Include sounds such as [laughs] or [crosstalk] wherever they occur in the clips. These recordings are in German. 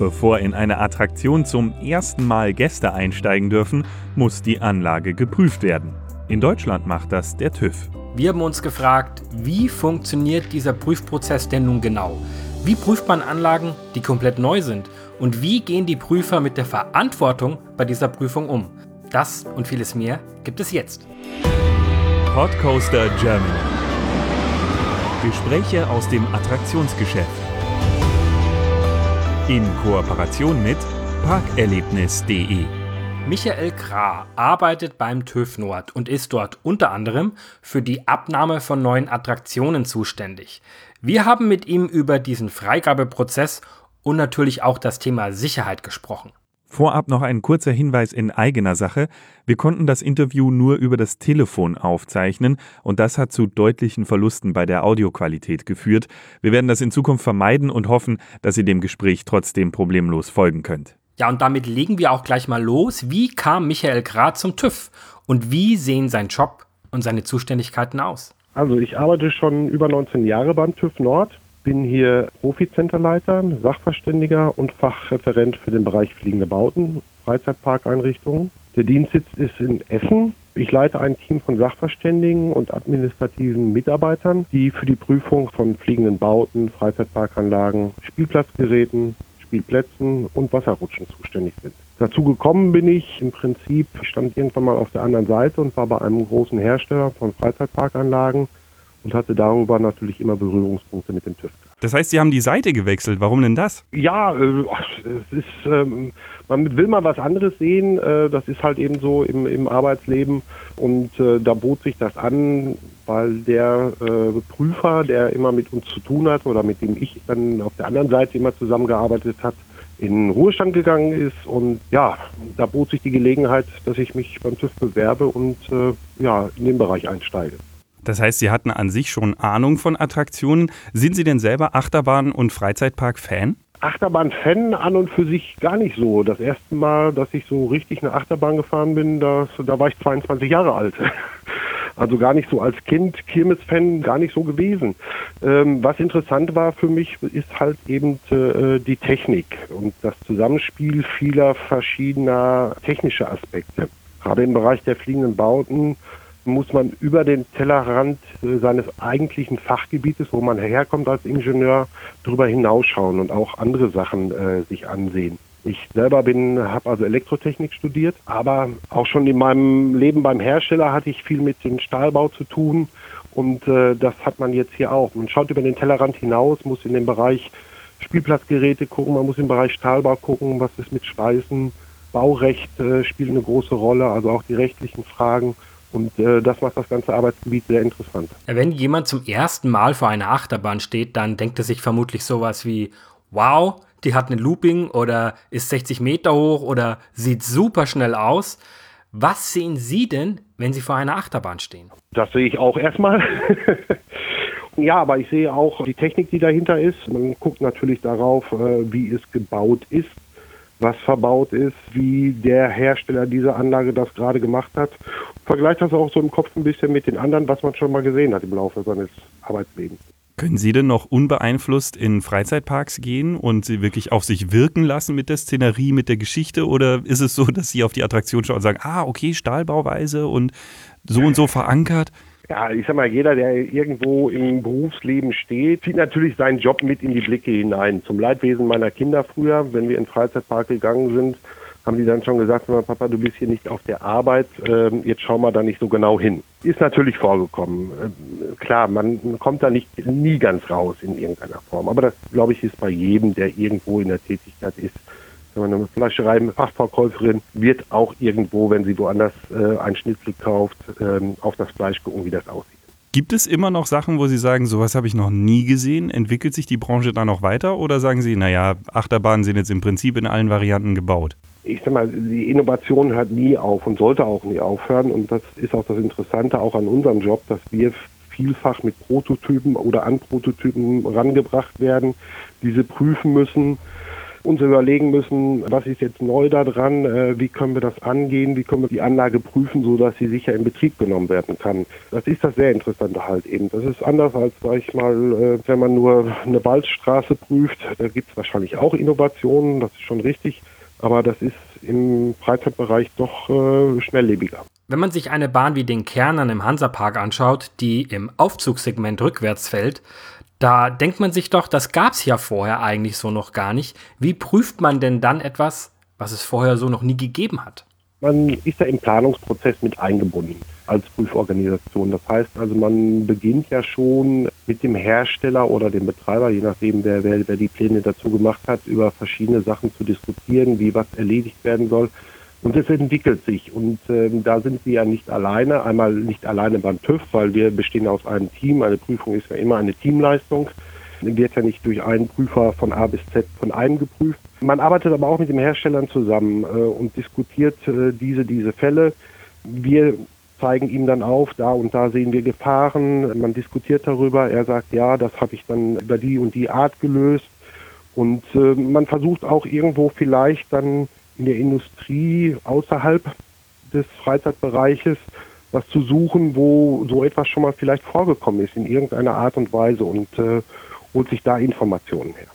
Bevor in eine Attraktion zum ersten Mal Gäste einsteigen dürfen, muss die Anlage geprüft werden. In Deutschland macht das der TÜV. Wir haben uns gefragt, wie funktioniert dieser Prüfprozess denn nun genau? Wie prüft man Anlagen, die komplett neu sind? Und wie gehen die Prüfer mit der Verantwortung bei dieser Prüfung um? Das und vieles mehr gibt es jetzt. Podcoaster Germany. Gespräche aus dem Attraktionsgeschäft. In Kooperation mit parkerlebnis.de. Michael Krah arbeitet beim TÜV Nord und ist dort unter anderem für die Abnahme von neuen Attraktionen zuständig. Wir haben mit ihm über diesen Freigabeprozess und natürlich auch das Thema Sicherheit gesprochen. Vorab noch ein kurzer Hinweis in eigener Sache. Wir konnten das Interview nur über das Telefon aufzeichnen und das hat zu deutlichen Verlusten bei der Audioqualität geführt. Wir werden das in Zukunft vermeiden und hoffen, dass ihr dem Gespräch trotzdem problemlos folgen könnt. Ja, und damit legen wir auch gleich mal los. Wie kam Michael Grad zum TÜV und wie sehen sein Job und seine Zuständigkeiten aus? Also ich arbeite schon über 19 Jahre beim TÜV Nord bin hier Profizenterleiter, Sachverständiger und Fachreferent für den Bereich fliegende Bauten, Freizeitparkeinrichtungen. Der Dienstsitz ist in Essen. Ich leite ein Team von Sachverständigen und administrativen Mitarbeitern, die für die Prüfung von fliegenden Bauten, Freizeitparkanlagen, Spielplatzgeräten, Spielplätzen und Wasserrutschen zuständig sind. Dazu gekommen bin ich im Prinzip, stand irgendwann mal auf der anderen Seite und war bei einem großen Hersteller von Freizeitparkanlagen und hatte darüber natürlich immer Berührungspunkte mit dem TÜV. Das heißt, Sie haben die Seite gewechselt. Warum denn das? Ja, äh, es ist, ähm, man will mal was anderes sehen. Äh, das ist halt eben so im, im Arbeitsleben. Und äh, da bot sich das an, weil der Prüfer, der immer mit uns zu tun hat oder mit dem ich dann auf der anderen Seite immer zusammengearbeitet hat, in Ruhestand gegangen ist. Und ja, da bot sich die Gelegenheit, dass ich mich beim TÜV bewerbe und äh, ja, in den Bereich einsteige. Das heißt, Sie hatten an sich schon Ahnung von Attraktionen. Sind Sie denn selber Achterbahn- und Freizeitpark-Fan? Achterbahn-Fan an und für sich gar nicht so. Das erste Mal, dass ich so richtig eine Achterbahn gefahren bin, das, da war ich 22 Jahre alt. [laughs] Also gar nicht so als Kind Kirmes-Fan gar nicht so gewesen. Ähm, was interessant war für mich, ist halt eben äh, die Technik und das Zusammenspiel vieler verschiedener technischer Aspekte. Gerade im Bereich der fliegenden Bauten muss man über den Tellerrand äh, seines eigentlichen Fachgebietes, wo man herkommt als Ingenieur, darüber hinausschauen und auch andere Sachen äh, sich ansehen. Ich selber bin, habe also Elektrotechnik studiert, aber auch schon in meinem Leben beim Hersteller hatte ich viel mit dem Stahlbau zu tun und äh, das hat man jetzt hier auch. Man schaut über den Tellerrand hinaus, muss in den Bereich Spielplatzgeräte gucken, man muss im Bereich Stahlbau gucken, was ist mit Schweißen, Baurecht äh, spielt eine große Rolle, also auch die rechtlichen Fragen. Und äh, das macht das ganze Arbeitsgebiet sehr interessant. Wenn jemand zum ersten Mal vor einer Achterbahn steht, dann denkt er sich vermutlich sowas wie, wow, die hat eine Looping oder ist 60 Meter hoch oder sieht super schnell aus. Was sehen Sie denn, wenn Sie vor einer Achterbahn stehen? Das sehe ich auch erstmal. [laughs] ja, aber ich sehe auch die Technik, die dahinter ist. Man guckt natürlich darauf, äh, wie es gebaut ist was verbaut ist, wie der Hersteller dieser Anlage das gerade gemacht hat. Vergleicht das auch so im Kopf ein bisschen mit den anderen, was man schon mal gesehen hat im Laufe seines Arbeitslebens. Können Sie denn noch unbeeinflusst in Freizeitparks gehen und sie wirklich auf sich wirken lassen mit der Szenerie, mit der Geschichte? Oder ist es so, dass Sie auf die Attraktion schauen und sagen, ah, okay, Stahlbauweise und so und so verankert? Ja, ich sag mal, jeder, der irgendwo im Berufsleben steht, zieht natürlich seinen Job mit in die Blicke hinein. Zum Leidwesen meiner Kinder früher, wenn wir in den Freizeitpark gegangen sind, haben die dann schon gesagt, Papa, du bist hier nicht auf der Arbeit, ähm, jetzt schau mal da nicht so genau hin. Ist natürlich vorgekommen. Ähm, klar, man kommt da nicht nie ganz raus in irgendeiner Form. Aber das, glaube ich, ist bei jedem, der irgendwo in der Tätigkeit ist, wenn man eine Fleischerei, Fachverkäuferin wird auch irgendwo, wenn sie woanders äh, ein Schnitzel kauft, ähm, auf das Fleisch gucken, wie das aussieht. Gibt es immer noch Sachen, wo Sie sagen, sowas habe ich noch nie gesehen? Entwickelt sich die Branche da noch weiter? Oder sagen Sie, naja, Achterbahnen sind jetzt im Prinzip in allen Varianten gebaut? Ich sag mal, die Innovation hört nie auf und sollte auch nie aufhören. Und das ist auch das Interessante auch an unserem Job, dass wir vielfach mit Prototypen oder an Prototypen rangebracht werden, diese prüfen müssen uns überlegen müssen, was ist jetzt neu daran, äh, wie können wir das angehen, wie können wir die Anlage prüfen, so dass sie sicher in Betrieb genommen werden kann. Das ist das sehr Interessante halt eben. Das ist anders als, sag ich mal, äh, wenn man nur eine Waldstraße prüft. Da gibt es wahrscheinlich auch Innovationen, das ist schon richtig, aber das ist im Freizeitbereich doch äh, schnelllebiger. Wenn man sich eine Bahn wie den Kernern im Hansapark anschaut, die im Aufzugssegment rückwärts fällt, da denkt man sich doch, das gab es ja vorher eigentlich so noch gar nicht. Wie prüft man denn dann etwas, was es vorher so noch nie gegeben hat? Man ist ja im Planungsprozess mit eingebunden als Prüforganisation. Das heißt also, man beginnt ja schon mit dem Hersteller oder dem Betreiber, je nachdem, wer, wer, wer die Pläne dazu gemacht hat, über verschiedene Sachen zu diskutieren, wie was erledigt werden soll. Und es entwickelt sich. Und ähm, da sind wir ja nicht alleine. Einmal nicht alleine beim TÜV, weil wir bestehen aus einem Team. Eine Prüfung ist ja immer eine Teamleistung. Wird ja nicht durch einen Prüfer von A bis Z von einem geprüft. Man arbeitet aber auch mit den Herstellern zusammen äh, und diskutiert äh, diese, diese Fälle. Wir zeigen ihm dann auf, da und da sehen wir Gefahren. Man diskutiert darüber. Er sagt, ja, das habe ich dann über die und die Art gelöst. Und äh, man versucht auch irgendwo vielleicht dann in der Industrie außerhalb des Freizeitbereiches was zu suchen, wo so etwas schon mal vielleicht vorgekommen ist in irgendeiner Art und Weise und äh, holt sich da Informationen her.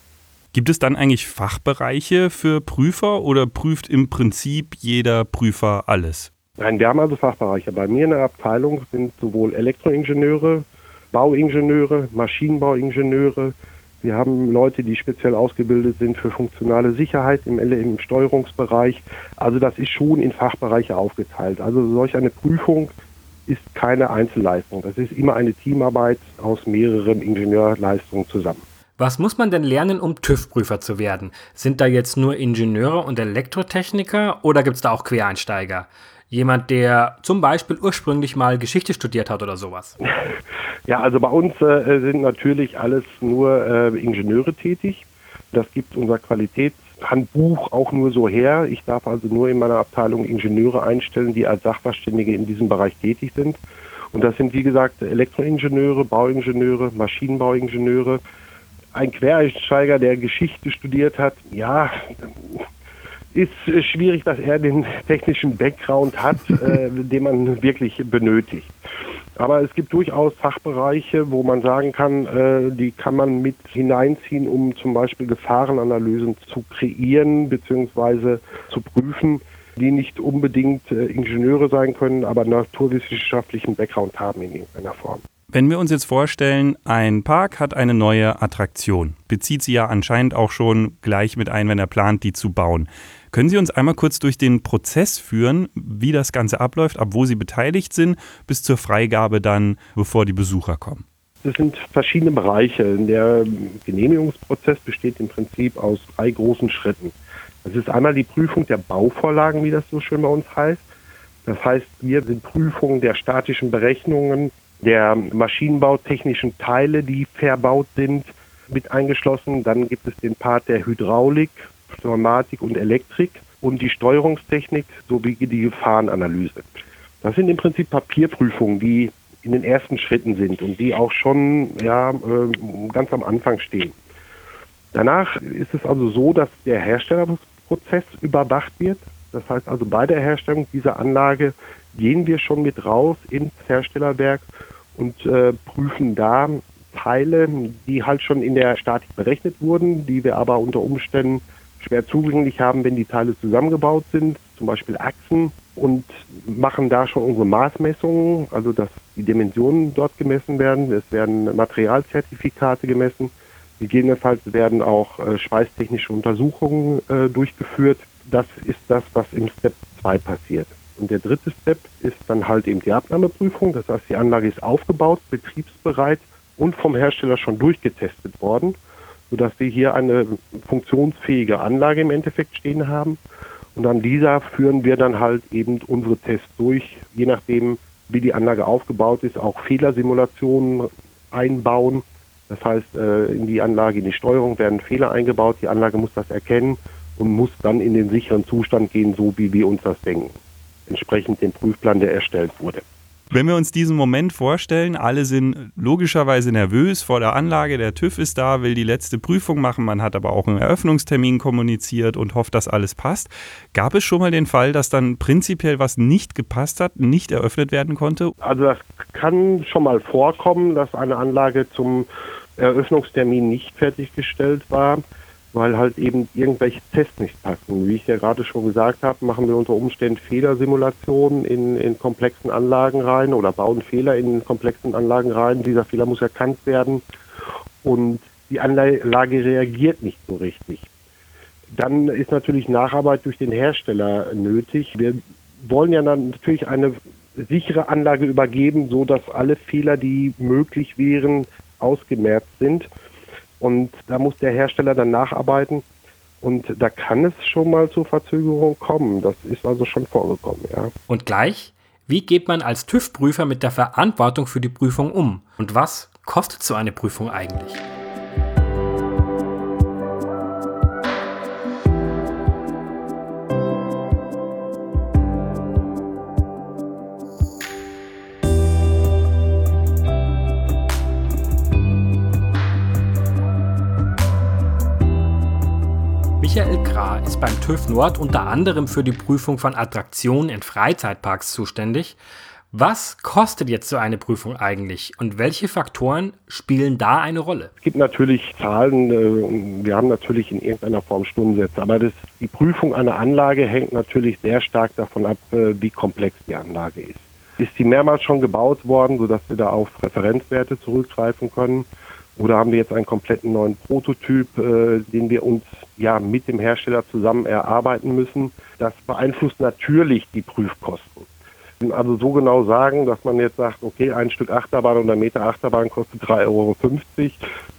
Gibt es dann eigentlich Fachbereiche für Prüfer oder prüft im Prinzip jeder Prüfer alles? Nein, wir haben also Fachbereiche. Bei mir in der Abteilung sind sowohl Elektroingenieure, Bauingenieure, Maschinenbauingenieure, wir haben Leute, die speziell ausgebildet sind für funktionale Sicherheit im, im Steuerungsbereich. Also das ist schon in Fachbereiche aufgeteilt. Also solch eine Prüfung ist keine Einzelleistung. Das ist immer eine Teamarbeit aus mehreren Ingenieurleistungen zusammen. Was muss man denn lernen, um TÜV-Prüfer zu werden? Sind da jetzt nur Ingenieure und Elektrotechniker oder gibt es da auch Quereinsteiger? Jemand, der zum Beispiel ursprünglich mal Geschichte studiert hat oder sowas? [laughs] Ja, also bei uns äh, sind natürlich alles nur äh, Ingenieure tätig. Das gibt unser Qualitätshandbuch auch nur so her. Ich darf also nur in meiner Abteilung Ingenieure einstellen, die als Sachverständige in diesem Bereich tätig sind. Und das sind, wie gesagt, Elektroingenieure, Bauingenieure, Maschinenbauingenieure. Ein Quereinsteiger, der Geschichte studiert hat, ja, ist schwierig, dass er den technischen Background hat, [laughs] äh, den man wirklich benötigt. Aber es gibt durchaus Fachbereiche, wo man sagen kann, äh, die kann man mit hineinziehen, um zum Beispiel Gefahrenanalysen zu kreieren bzw. zu prüfen, die nicht unbedingt äh, Ingenieure sein können, aber naturwissenschaftlichen Background haben in irgendeiner Form. Wenn wir uns jetzt vorstellen, ein Park hat eine neue Attraktion, bezieht sie ja anscheinend auch schon gleich mit ein, wenn er plant, die zu bauen. Können Sie uns einmal kurz durch den Prozess führen, wie das Ganze abläuft, ab wo Sie beteiligt sind, bis zur Freigabe dann, bevor die Besucher kommen? Das sind verschiedene Bereiche. Der Genehmigungsprozess besteht im Prinzip aus drei großen Schritten. Das ist einmal die Prüfung der Bauvorlagen, wie das so schön bei uns heißt. Das heißt, wir sind Prüfungen der statischen Berechnungen, der maschinenbautechnischen Teile, die verbaut sind, mit eingeschlossen. Dann gibt es den Part der Hydraulik, Pneumatik und Elektrik und die Steuerungstechnik sowie die Gefahrenanalyse. Das sind im Prinzip Papierprüfungen, die in den ersten Schritten sind und die auch schon ja, äh, ganz am Anfang stehen. Danach ist es also so, dass der Herstellungsprozess überwacht wird. Das heißt also bei der Herstellung dieser Anlage gehen wir schon mit raus ins Herstellerwerk und äh, prüfen da Teile, die halt schon in der Statik berechnet wurden, die wir aber unter Umständen schwer zugänglich haben, wenn die Teile zusammengebaut sind, zum Beispiel Achsen und machen da schon unsere Maßmessungen, also dass die Dimensionen dort gemessen werden. Es werden Materialzertifikate gemessen. Gegebenenfalls werden auch äh, schweißtechnische Untersuchungen äh, durchgeführt. Das ist das, was im Step 2 passiert. Und der dritte Step ist dann halt eben die Abnahmeprüfung. Das heißt, die Anlage ist aufgebaut, betriebsbereit und vom Hersteller schon durchgetestet worden sodass wir hier eine funktionsfähige Anlage im Endeffekt stehen haben. Und an dieser führen wir dann halt eben unsere Tests durch, je nachdem, wie die Anlage aufgebaut ist, auch Fehlersimulationen einbauen. Das heißt, äh, in die Anlage, in die Steuerung werden Fehler eingebaut. Die Anlage muss das erkennen und muss dann in den sicheren Zustand gehen, so wie wir uns das denken. Entsprechend dem Prüfplan, der erstellt wurde. Wenn wir uns diesen Moment vorstellen, alle sind logischerweise nervös vor der Anlage, der TÜV ist da, will die letzte Prüfung machen, man hat aber auch einen Eröffnungstermin kommuniziert und hofft, dass alles passt. Gab es schon mal den Fall, dass dann prinzipiell was nicht gepasst hat, nicht eröffnet werden konnte? Also das kann schon mal vorkommen, dass eine Anlage zum Eröffnungstermin nicht fertiggestellt war weil halt eben irgendwelche Tests nicht passen. Wie ich ja gerade schon gesagt habe, machen wir unter Umständen Fehlersimulationen in, in komplexen Anlagen rein oder bauen Fehler in komplexen Anlagen rein. Dieser Fehler muss erkannt werden und die Anlage reagiert nicht so richtig. Dann ist natürlich Nacharbeit durch den Hersteller nötig. Wir wollen ja dann natürlich eine sichere Anlage übergeben, so dass alle Fehler, die möglich wären, ausgemerzt sind. Und da muss der Hersteller dann nacharbeiten. Und da kann es schon mal zu Verzögerungen kommen. Das ist also schon vorgekommen, ja. Und gleich, wie geht man als TÜV-Prüfer mit der Verantwortung für die Prüfung um? Und was kostet so eine Prüfung eigentlich? Ist beim TÜV Nord unter anderem für die Prüfung von Attraktionen in Freizeitparks zuständig. Was kostet jetzt so eine Prüfung eigentlich und welche Faktoren spielen da eine Rolle? Es gibt natürlich Zahlen, äh, wir haben natürlich in irgendeiner Form Stundensätze, aber das, die Prüfung einer Anlage hängt natürlich sehr stark davon ab, äh, wie komplex die Anlage ist. Ist sie mehrmals schon gebaut worden, sodass wir da auf Referenzwerte zurückgreifen können? Oder haben wir jetzt einen kompletten neuen Prototyp, äh, den wir uns ja mit dem Hersteller zusammen erarbeiten müssen? Das beeinflusst natürlich die Prüfkosten. Also so genau sagen, dass man jetzt sagt, okay, ein Stück Achterbahn oder Meter Achterbahn kostet 3,50 Euro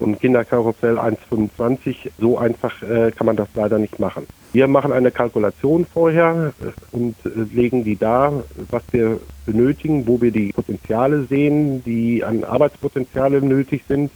und Kinderkarussell 1,25. So einfach äh, kann man das leider nicht machen. Wir machen eine Kalkulation vorher äh, und äh, legen die da, was wir benötigen, wo wir die Potenziale sehen, die an Arbeitspotenziale nötig sind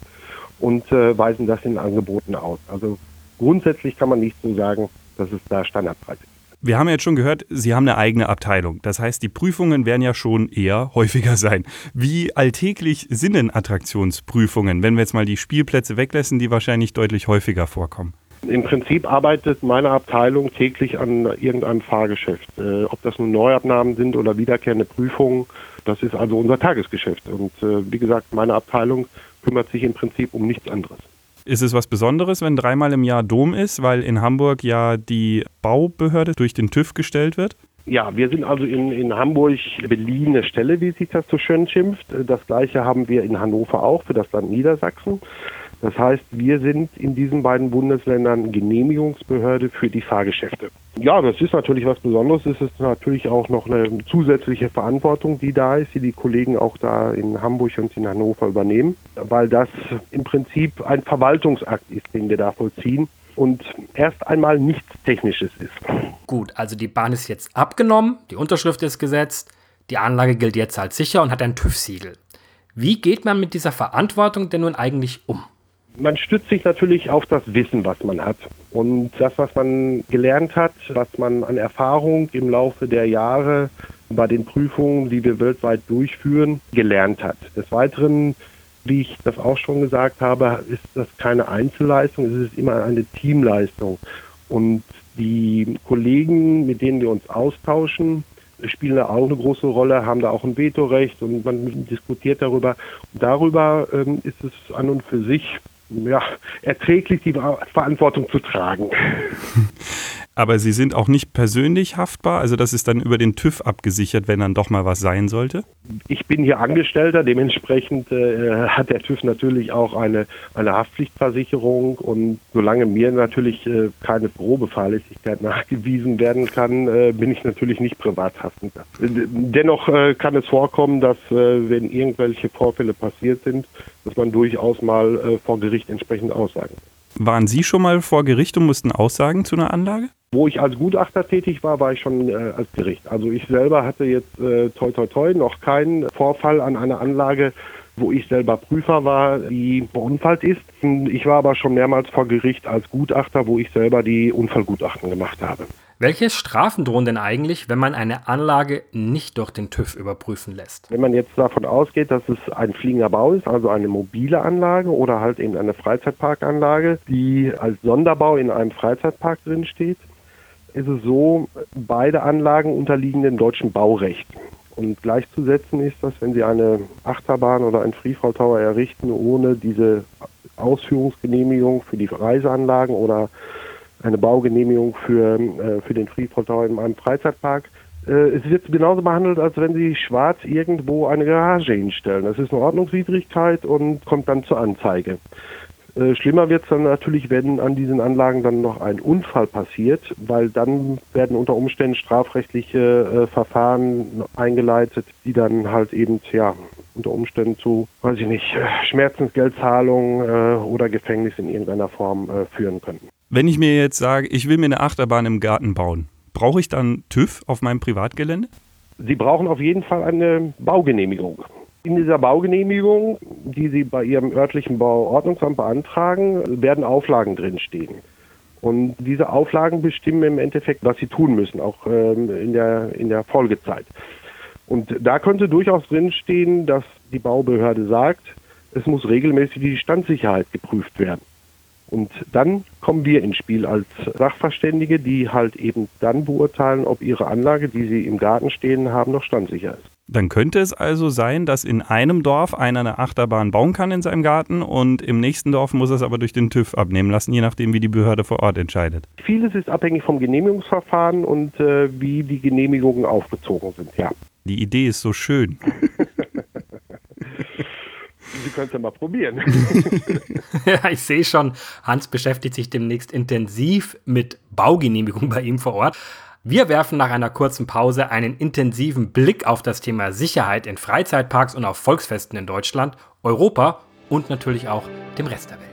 und äh, weisen das in Angeboten aus. Also grundsätzlich kann man nicht so sagen, dass es da Standardpreise gibt. Wir haben jetzt schon gehört, Sie haben eine eigene Abteilung. Das heißt, die Prüfungen werden ja schon eher [laughs] häufiger sein. Wie alltäglich sind denn Attraktionsprüfungen, wenn wir jetzt mal die Spielplätze weglassen, die wahrscheinlich deutlich häufiger vorkommen? Im Prinzip arbeitet meine Abteilung täglich an irgendeinem Fahrgeschäft. Äh, ob das nun Neuabnahmen sind oder wiederkehrende Prüfungen, das ist also unser Tagesgeschäft. Und äh, wie gesagt, meine Abteilung kümmert sich im Prinzip um nichts anderes. Ist es was Besonderes, wenn dreimal im Jahr Dom ist, weil in Hamburg ja die Baubehörde durch den TÜV gestellt wird? Ja, wir sind also in, in Hamburg beliehene Stelle, wie sich das so schön schimpft. Das gleiche haben wir in Hannover auch für das Land Niedersachsen. Das heißt, wir sind in diesen beiden Bundesländern Genehmigungsbehörde für die Fahrgeschäfte. Ja, das ist natürlich was Besonderes. Es ist natürlich auch noch eine zusätzliche Verantwortung, die da ist, die die Kollegen auch da in Hamburg und in Hannover übernehmen, weil das im Prinzip ein Verwaltungsakt ist, den wir da vollziehen und erst einmal nichts Technisches ist. Gut, also die Bahn ist jetzt abgenommen, die Unterschrift ist gesetzt, die Anlage gilt jetzt als sicher und hat ein TÜV-Siegel. Wie geht man mit dieser Verantwortung denn nun eigentlich um? Man stützt sich natürlich auf das Wissen, was man hat. Und das, was man gelernt hat, was man an Erfahrung im Laufe der Jahre bei den Prüfungen, die wir weltweit durchführen, gelernt hat. Des Weiteren, wie ich das auch schon gesagt habe, ist das keine Einzelleistung, es ist immer eine Teamleistung. Und die Kollegen, mit denen wir uns austauschen, spielen da auch eine große Rolle, haben da auch ein Vetorecht und man diskutiert darüber. Und darüber ähm, ist es an und für sich ja, erträglich die Verantwortung zu tragen. [laughs] Aber Sie sind auch nicht persönlich haftbar? Also das ist dann über den TÜV abgesichert, wenn dann doch mal was sein sollte? Ich bin hier Angestellter, dementsprechend äh, hat der TÜV natürlich auch eine, eine Haftpflichtversicherung und solange mir natürlich äh, keine Probefahrlässigkeit nachgewiesen werden kann, äh, bin ich natürlich nicht privathaftend. Dennoch äh, kann es vorkommen, dass äh, wenn irgendwelche Vorfälle passiert sind, dass man durchaus mal äh, vor Gericht entsprechend aussagen. Waren Sie schon mal vor Gericht und mussten aussagen zu einer Anlage? Wo ich als Gutachter tätig war, war ich schon äh, als Gericht. Also ich selber hatte jetzt äh, toi toi toi noch keinen Vorfall an einer Anlage, wo ich selber Prüfer war, die verunfallt ist. Ich war aber schon mehrmals vor Gericht als Gutachter, wo ich selber die Unfallgutachten gemacht habe. Welche Strafen drohen denn eigentlich, wenn man eine Anlage nicht durch den TÜV überprüfen lässt? Wenn man jetzt davon ausgeht, dass es ein fliegender Bau ist, also eine mobile Anlage oder halt eben eine Freizeitparkanlage, die als Sonderbau in einem Freizeitpark drin steht, ist es so, beide Anlagen unterliegen dem deutschen Baurecht. Und gleichzusetzen ist, dass wenn Sie eine Achterbahn oder einen Freefall Tower errichten, ohne diese Ausführungsgenehmigung für die Reiseanlagen oder eine Baugenehmigung für, äh, für den Freefall Tower in einem Freizeitpark, äh, es wird genauso behandelt, als wenn Sie schwarz irgendwo eine Garage hinstellen. Das ist eine Ordnungswidrigkeit und kommt dann zur Anzeige. Äh, schlimmer wird es dann natürlich, wenn an diesen Anlagen dann noch ein Unfall passiert, weil dann werden unter Umständen strafrechtliche äh, Verfahren eingeleitet, die dann halt eben ja unter Umständen zu, weiß ich nicht, äh, Schmerzensgeldzahlung äh, oder Gefängnis in irgendeiner Form äh, führen könnten. Wenn ich mir jetzt sage, ich will mir eine Achterbahn im Garten bauen, brauche ich dann TÜV auf meinem Privatgelände? Sie brauchen auf jeden Fall eine Baugenehmigung. In dieser Baugenehmigung, die Sie bei Ihrem örtlichen Bauordnungsamt beantragen, werden Auflagen drinstehen. Und diese Auflagen bestimmen im Endeffekt, was Sie tun müssen, auch ähm, in, der, in der Folgezeit. Und da könnte durchaus drinstehen, dass die Baubehörde sagt, es muss regelmäßig die Standsicherheit geprüft werden. Und dann kommen wir ins Spiel als Sachverständige, die halt eben dann beurteilen, ob ihre Anlage, die sie im Garten stehen haben, noch standsicher ist. Dann könnte es also sein, dass in einem Dorf einer eine Achterbahn bauen kann in seinem Garten und im nächsten Dorf muss er es aber durch den TÜV abnehmen lassen, je nachdem, wie die Behörde vor Ort entscheidet. Vieles ist abhängig vom Genehmigungsverfahren und äh, wie die Genehmigungen aufgezogen sind, ja. Die Idee ist so schön. [laughs] [laughs] Sie können es ja mal probieren. [laughs] ja, ich sehe schon, Hans beschäftigt sich demnächst intensiv mit Baugenehmigung bei ihm vor Ort. Wir werfen nach einer kurzen Pause einen intensiven Blick auf das Thema Sicherheit in Freizeitparks und auf Volksfesten in Deutschland, Europa und natürlich auch dem Rest der Welt.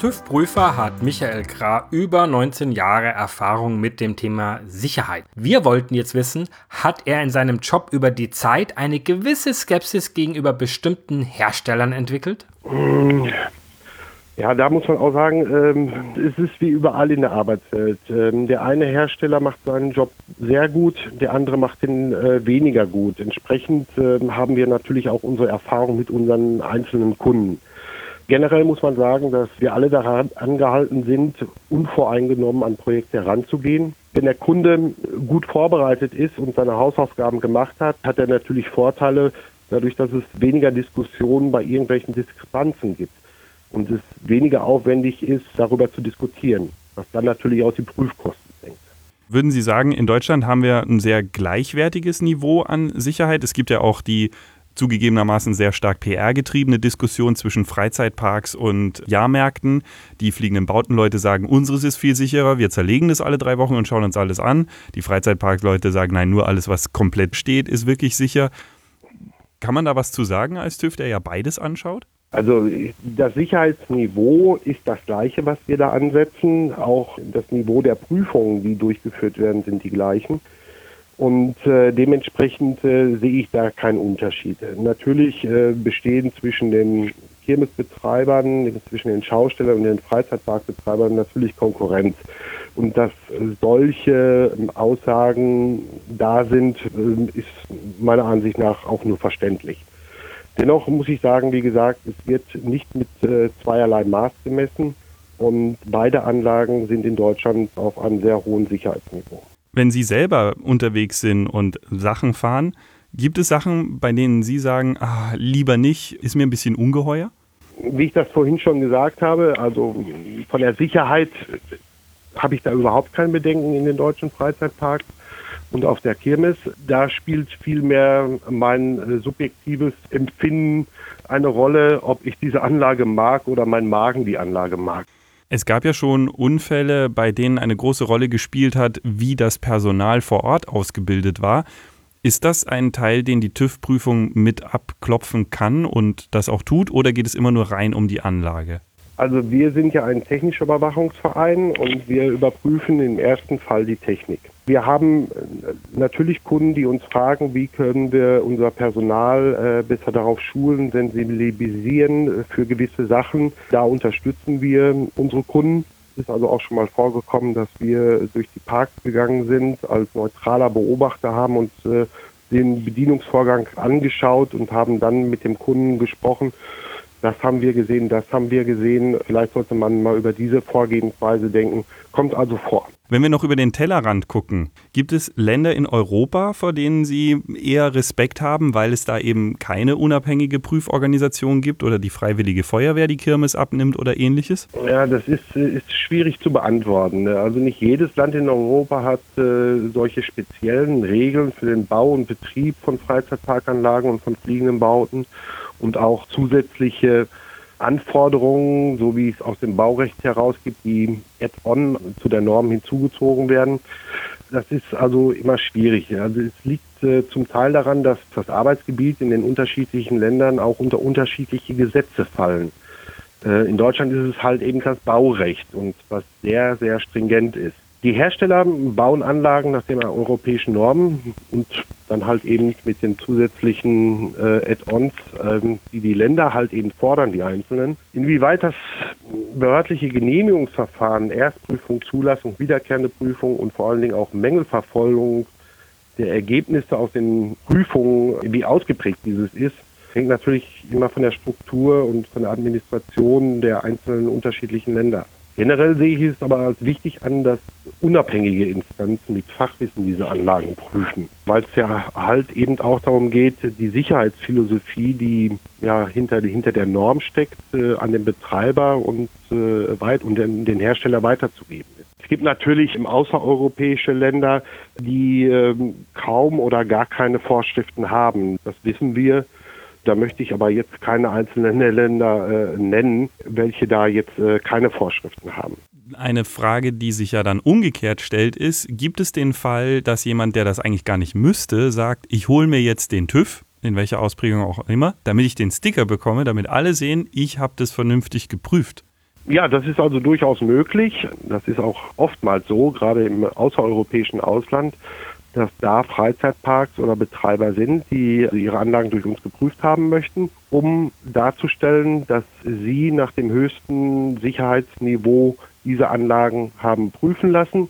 TÜV-Prüfer hat Michael Krah über 19 Jahre Erfahrung mit dem Thema Sicherheit. Wir wollten jetzt wissen, hat er in seinem Job über die Zeit eine gewisse Skepsis gegenüber bestimmten Herstellern entwickelt? Ja, da muss man auch sagen, ähm, es ist wie überall in der Arbeitswelt. Ähm, der eine Hersteller macht seinen Job sehr gut, der andere macht ihn äh, weniger gut. Entsprechend äh, haben wir natürlich auch unsere Erfahrung mit unseren einzelnen Kunden. Generell muss man sagen, dass wir alle daran angehalten sind, unvoreingenommen an Projekte heranzugehen. Wenn der Kunde gut vorbereitet ist und seine Hausaufgaben gemacht hat, hat er natürlich Vorteile dadurch, dass es weniger Diskussionen bei irgendwelchen Diskrepanzen gibt und es weniger aufwendig ist, darüber zu diskutieren, was dann natürlich auch die Prüfkosten senkt. Würden Sie sagen, in Deutschland haben wir ein sehr gleichwertiges Niveau an Sicherheit? Es gibt ja auch die zugegebenermaßen sehr stark PR-getriebene Diskussion zwischen Freizeitparks und Jahrmärkten. Die fliegenden Bautenleute sagen, unseres ist viel sicherer, wir zerlegen das alle drei Wochen und schauen uns alles an. Die Freizeitparkleute sagen, nein, nur alles, was komplett steht, ist wirklich sicher. Kann man da was zu sagen als TÜV, der ja beides anschaut? Also das Sicherheitsniveau ist das gleiche, was wir da ansetzen. Auch das Niveau der Prüfungen, die durchgeführt werden, sind die gleichen. Und äh, dementsprechend äh, sehe ich da keinen Unterschied. Natürlich äh, bestehen zwischen den Kirmesbetreibern, zwischen den Schaustellern und den Freizeitparkbetreibern natürlich Konkurrenz. Und dass solche ähm, Aussagen da sind, äh, ist meiner Ansicht nach auch nur verständlich. Dennoch muss ich sagen, wie gesagt, es wird nicht mit äh, zweierlei Maß gemessen und beide Anlagen sind in Deutschland auf einem sehr hohen Sicherheitsniveau wenn Sie selber unterwegs sind und Sachen fahren, gibt es Sachen, bei denen Sie sagen, ah, lieber nicht, ist mir ein bisschen ungeheuer? Wie ich das vorhin schon gesagt habe, also von der Sicherheit habe ich da überhaupt kein Bedenken in den deutschen Freizeitparks. und auf der Kirmes. Da spielt vielmehr mein äh, subjektives Empfinden eine Rolle, ob ich diese Anlage mag oder mein Magen die Anlage mag. Es gab ja schon Unfälle, bei denen eine große Rolle gespielt hat, wie das Personal vor Ort ausgebildet war. Ist das ein Teil, den die TÜV-Prüfung mit abklopfen kann und das auch tut, oder geht es immer nur rein um die Anlage? Also wir sind ja ein technischer Überwachungsverein und wir überprüfen im ersten Fall die Technik. Wir haben äh, natürlich Kunden, die uns fragen, wie können wir unser Personal äh, besser darauf schulen, sensibilisieren äh, für gewisse Sachen. Da unterstützen wir unsere Kunden. Es ist also auch schon mal vorgekommen, dass wir durch die Parks gegangen sind, als neutraler Beobachter haben uns den Bedienungsvorgang angeschaut und haben dann mit dem Kunden gesprochen das haben wir gesehen, das haben wir gesehen. Vielleicht sollte man mal über diese Vorgehensweise denken. Kommt also vor. Wenn wir noch über den Tellerrand gucken, gibt es Länder in Europa, vor denen Sie eher Respekt haben, weil es da eben keine unabhängige Prüforganisation gibt oder die Freiwillige Feuerwehr die Kirmes abnimmt oder ähnliches? Ja, das ist, ist schwierig zu beantworten. Also nicht jedes Land in Europa hat äh, solche speziellen Regeln für den Bau und Betrieb von Freizeitparkanlagen und von fliegenden Bauten und auch zusätzliche Anforderungen, so wie es aus dem Baurecht heraus gibt, die add-on zu der Norm hinzugezogen werden. Das ist also immer schwierig. Also es liegt äh, zum Teil daran, dass das Arbeitsgebiet in den unterschiedlichen Ländern auch unter unterschiedliche Gesetze fallen. Äh, in Deutschland ist es halt eben das Baurecht und was sehr, sehr stringent ist. Die Hersteller bauen Anlagen nach den europäischen Normen und dann halt eben mit den zusätzlichen äh, Add-ons, ähm, die die Länder halt eben fordern, die einzelnen. Inwieweit das behördliche Genehmigungsverfahren, Erstprüfung, Zulassung, wiederkehrende Prüfung und vor allen Dingen auch Mängelverfolgung der Ergebnisse aus den Prüfungen, wie ausgeprägt dieses ist, hängt natürlich immer von der Struktur und von der Administration der einzelnen unterschiedlichen Länder Generell sehe ich es aber als wichtig an, dass unabhängige Instanzen mit Fachwissen diese Anlagen prüfen, weil es ja halt eben auch darum geht, die Sicherheitsphilosophie, die ja hinter, hinter der Norm steckt, äh, an den Betreiber und äh, weit und den, den Hersteller weiterzugeben Es gibt natürlich außereuropäische Länder, die äh, kaum oder gar keine Vorschriften haben. Das wissen wir. Da möchte ich aber jetzt keine einzelnen Länder äh, nennen, welche da jetzt äh, keine Vorschriften haben. Eine Frage, die sich ja dann umgekehrt stellt, ist, gibt es den Fall, dass jemand, der das eigentlich gar nicht müsste, sagt, ich hole mir jetzt den TÜV, in welcher Ausprägung auch immer, damit ich den Sticker bekomme, damit alle sehen, ich habe das vernünftig geprüft? Ja, das ist also durchaus möglich. Das ist auch oftmals so, gerade im außereuropäischen Ausland, dass da Freizeitparks oder Betreiber sind, die ihre Anlagen durch uns geprüft haben möchten, um darzustellen, dass sie nach dem höchsten Sicherheitsniveau diese Anlagen haben prüfen lassen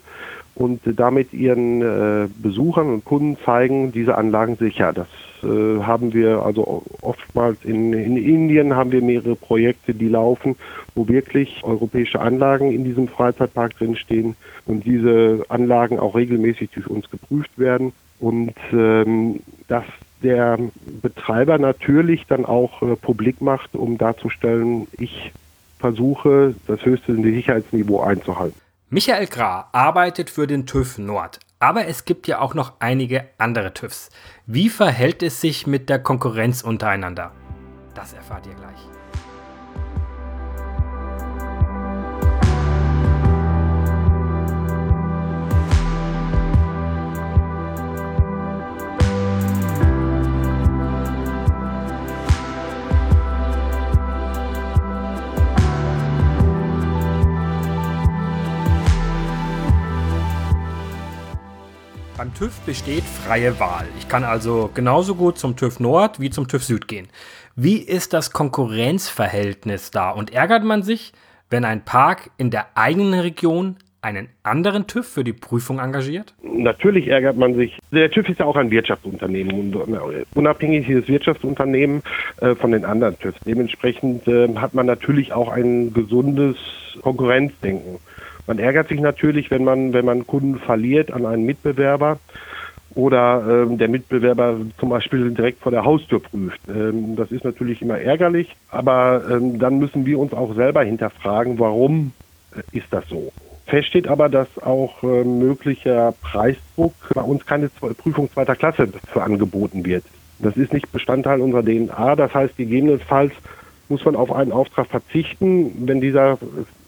und damit ihren äh, Besuchern und Kunden zeigen, diese Anlagen sicher. Das äh, haben wir also oftmals in, in Indien haben wir mehrere Projekte, die laufen, wo wirklich europäische Anlagen in diesem Freizeitpark drinstehen und diese Anlagen auch regelmäßig durch uns geprüft werden und ähm, dass der Betreiber natürlich dann auch äh, publik macht, um darzustellen, ich versuche, das höchste Sicherheitsniveau einzuhalten. Michael Gra arbeitet für den TÜV Nord, aber es gibt ja auch noch einige andere TÜVs. Wie verhält es sich mit der Konkurrenz untereinander? Das erfahrt ihr gleich. TÜV besteht freie Wahl. Ich kann also genauso gut zum TÜV Nord wie zum TÜV Süd gehen. Wie ist das Konkurrenzverhältnis da? Und ärgert man sich, wenn ein Park in der eigenen Region einen anderen TÜV für die Prüfung engagiert? Natürlich ärgert man sich. Der TÜV ist ja auch ein Wirtschaftsunternehmen und äh, unabhängig ist Wirtschaftsunternehmen äh, von den anderen TÜVs. Dementsprechend äh, hat man natürlich auch ein gesundes Konkurrenzdenken. Man ärgert sich natürlich, wenn man, wenn man Kunden verliert an einen Mitbewerber oder ähm, der Mitbewerber zum Beispiel direkt vor der Haustür prüft. Ähm, das ist natürlich immer ärgerlich, aber ähm, dann müssen wir uns auch selber hinterfragen, warum äh, ist das so? Fest steht aber, dass auch äh, möglicher Preisdruck bei uns keine Prüfung zweiter Klasse für angeboten wird. Das ist nicht Bestandteil unserer DNA. Das heißt, gegebenenfalls muss man auf einen Auftrag verzichten, wenn dieser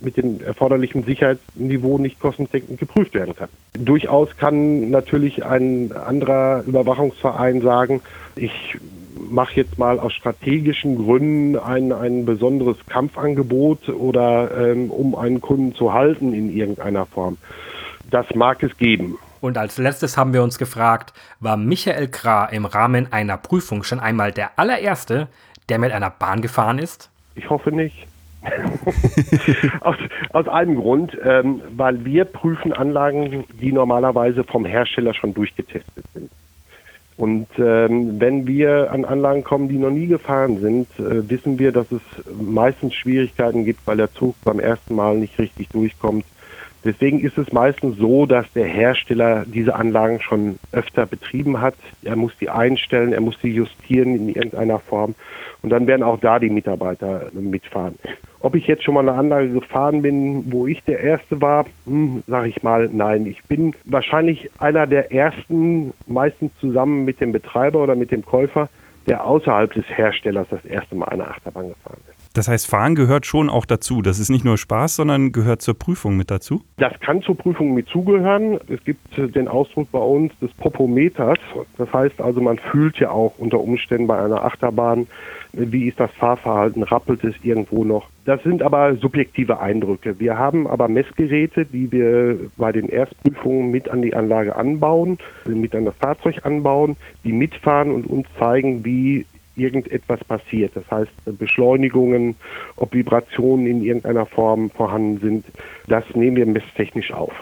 mit dem erforderlichen Sicherheitsniveau nicht kostendeckend geprüft werden kann. Durchaus kann natürlich ein anderer Überwachungsverein sagen, ich mache jetzt mal aus strategischen Gründen ein, ein besonderes Kampfangebot oder ähm, um einen Kunden zu halten in irgendeiner Form. Das mag es geben. Und als letztes haben wir uns gefragt, war Michael Krah im Rahmen einer Prüfung schon einmal der allererste, der mit einer Bahn gefahren ist? Ich hoffe nicht. [laughs] aus, aus einem Grund, ähm, weil wir prüfen Anlagen, die normalerweise vom Hersteller schon durchgetestet sind. Und ähm, wenn wir an Anlagen kommen, die noch nie gefahren sind, äh, wissen wir, dass es meistens Schwierigkeiten gibt, weil der Zug beim ersten Mal nicht richtig durchkommt. Deswegen ist es meistens so, dass der Hersteller diese Anlagen schon öfter betrieben hat. Er muss die einstellen, er muss sie justieren in irgendeiner Form. Und dann werden auch da die Mitarbeiter mitfahren. Ob ich jetzt schon mal eine Anlage gefahren bin, wo ich der Erste war, hm, sage ich mal, nein. Ich bin wahrscheinlich einer der Ersten, meistens zusammen mit dem Betreiber oder mit dem Käufer, der außerhalb des Herstellers das erste Mal eine Achterbahn gefahren ist. Das heißt, Fahren gehört schon auch dazu. Das ist nicht nur Spaß, sondern gehört zur Prüfung mit dazu? Das kann zur Prüfung mit zugehören. Es gibt den Ausdruck bei uns des Popometers. Das heißt also, man fühlt ja auch unter Umständen bei einer Achterbahn, wie ist das Fahrverhalten, rappelt es irgendwo noch. Das sind aber subjektive Eindrücke. Wir haben aber Messgeräte, die wir bei den Erstprüfungen mit an die Anlage anbauen, mit an das Fahrzeug anbauen, die mitfahren und uns zeigen, wie irgendetwas passiert. Das heißt, Beschleunigungen, ob Vibrationen in irgendeiner Form vorhanden sind, das nehmen wir messtechnisch auf.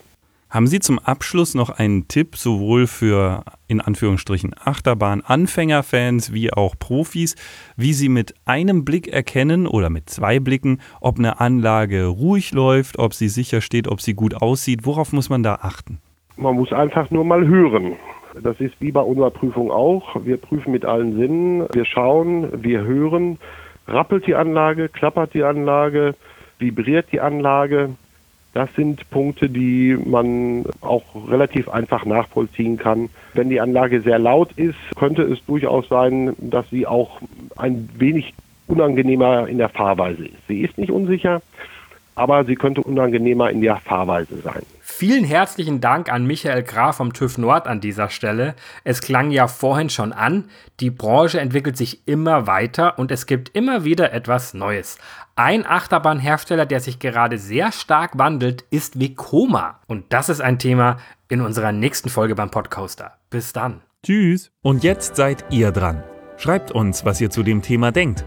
Haben Sie zum Abschluss noch einen Tipp sowohl für in Anführungsstrichen Achterbahn-Anfängerfans wie auch Profis, wie sie mit einem Blick erkennen oder mit zwei Blicken, ob eine Anlage ruhig läuft, ob sie sicher steht, ob sie gut aussieht? Worauf muss man da achten? Man muss einfach nur mal hören. Das ist wie bei unserer Prüfung auch. Wir prüfen mit allen Sinnen. Wir schauen, wir hören. Rappelt die Anlage, klappert die Anlage, vibriert die Anlage. Das sind Punkte, die man auch relativ einfach nachvollziehen kann. Wenn die Anlage sehr laut ist, könnte es durchaus sein, dass sie auch ein wenig unangenehmer in der Fahrweise ist. Sie ist nicht unsicher, aber sie könnte unangenehmer in der Fahrweise sein. Vielen herzlichen Dank an Michael Graf vom TÜV Nord an dieser Stelle. Es klang ja vorhin schon an, die Branche entwickelt sich immer weiter und es gibt immer wieder etwas Neues. Ein Achterbahnhersteller, der sich gerade sehr stark wandelt, ist Vekoma. Und das ist ein Thema in unserer nächsten Folge beim Podcoaster. Bis dann. Tschüss. Und jetzt seid ihr dran. Schreibt uns, was ihr zu dem Thema denkt.